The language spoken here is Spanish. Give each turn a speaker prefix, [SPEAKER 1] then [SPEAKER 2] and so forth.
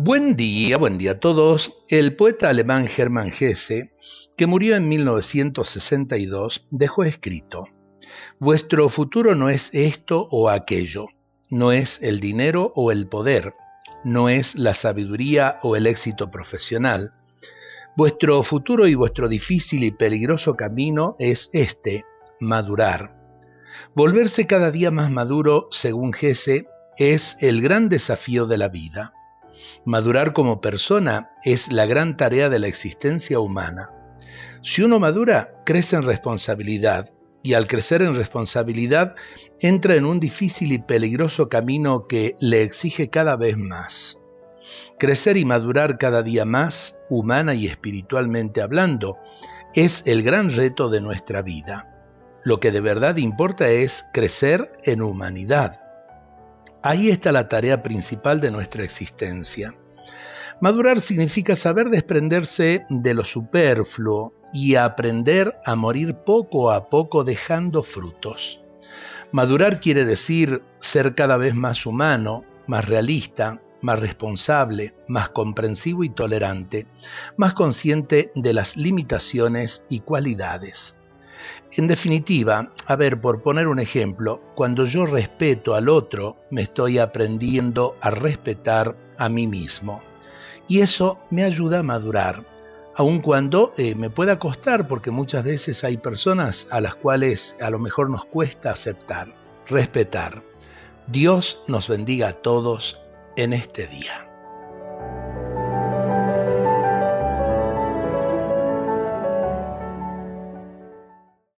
[SPEAKER 1] Buen día, buen día a todos. El poeta alemán Hermann Hesse, que murió en 1962, dejó escrito, Vuestro futuro no es esto o aquello, no es el dinero o el poder, no es la sabiduría o el éxito profesional. Vuestro futuro y vuestro difícil y peligroso camino es este, madurar. Volverse cada día más maduro, según Hesse, es el gran desafío de la vida. Madurar como persona es la gran tarea de la existencia humana. Si uno madura, crece en responsabilidad y al crecer en responsabilidad entra en un difícil y peligroso camino que le exige cada vez más. Crecer y madurar cada día más, humana y espiritualmente hablando, es el gran reto de nuestra vida. Lo que de verdad importa es crecer en humanidad. Ahí está la tarea principal de nuestra existencia. Madurar significa saber desprenderse de lo superfluo y aprender a morir poco a poco dejando frutos. Madurar quiere decir ser cada vez más humano, más realista, más responsable, más comprensivo y tolerante, más consciente de las limitaciones y cualidades. En definitiva, a ver, por poner un ejemplo, cuando yo respeto al otro, me estoy aprendiendo a respetar a mí mismo. Y eso me ayuda a madurar, aun cuando eh, me pueda costar, porque muchas veces hay personas a las cuales a lo mejor nos cuesta aceptar, respetar. Dios nos bendiga a todos en este día.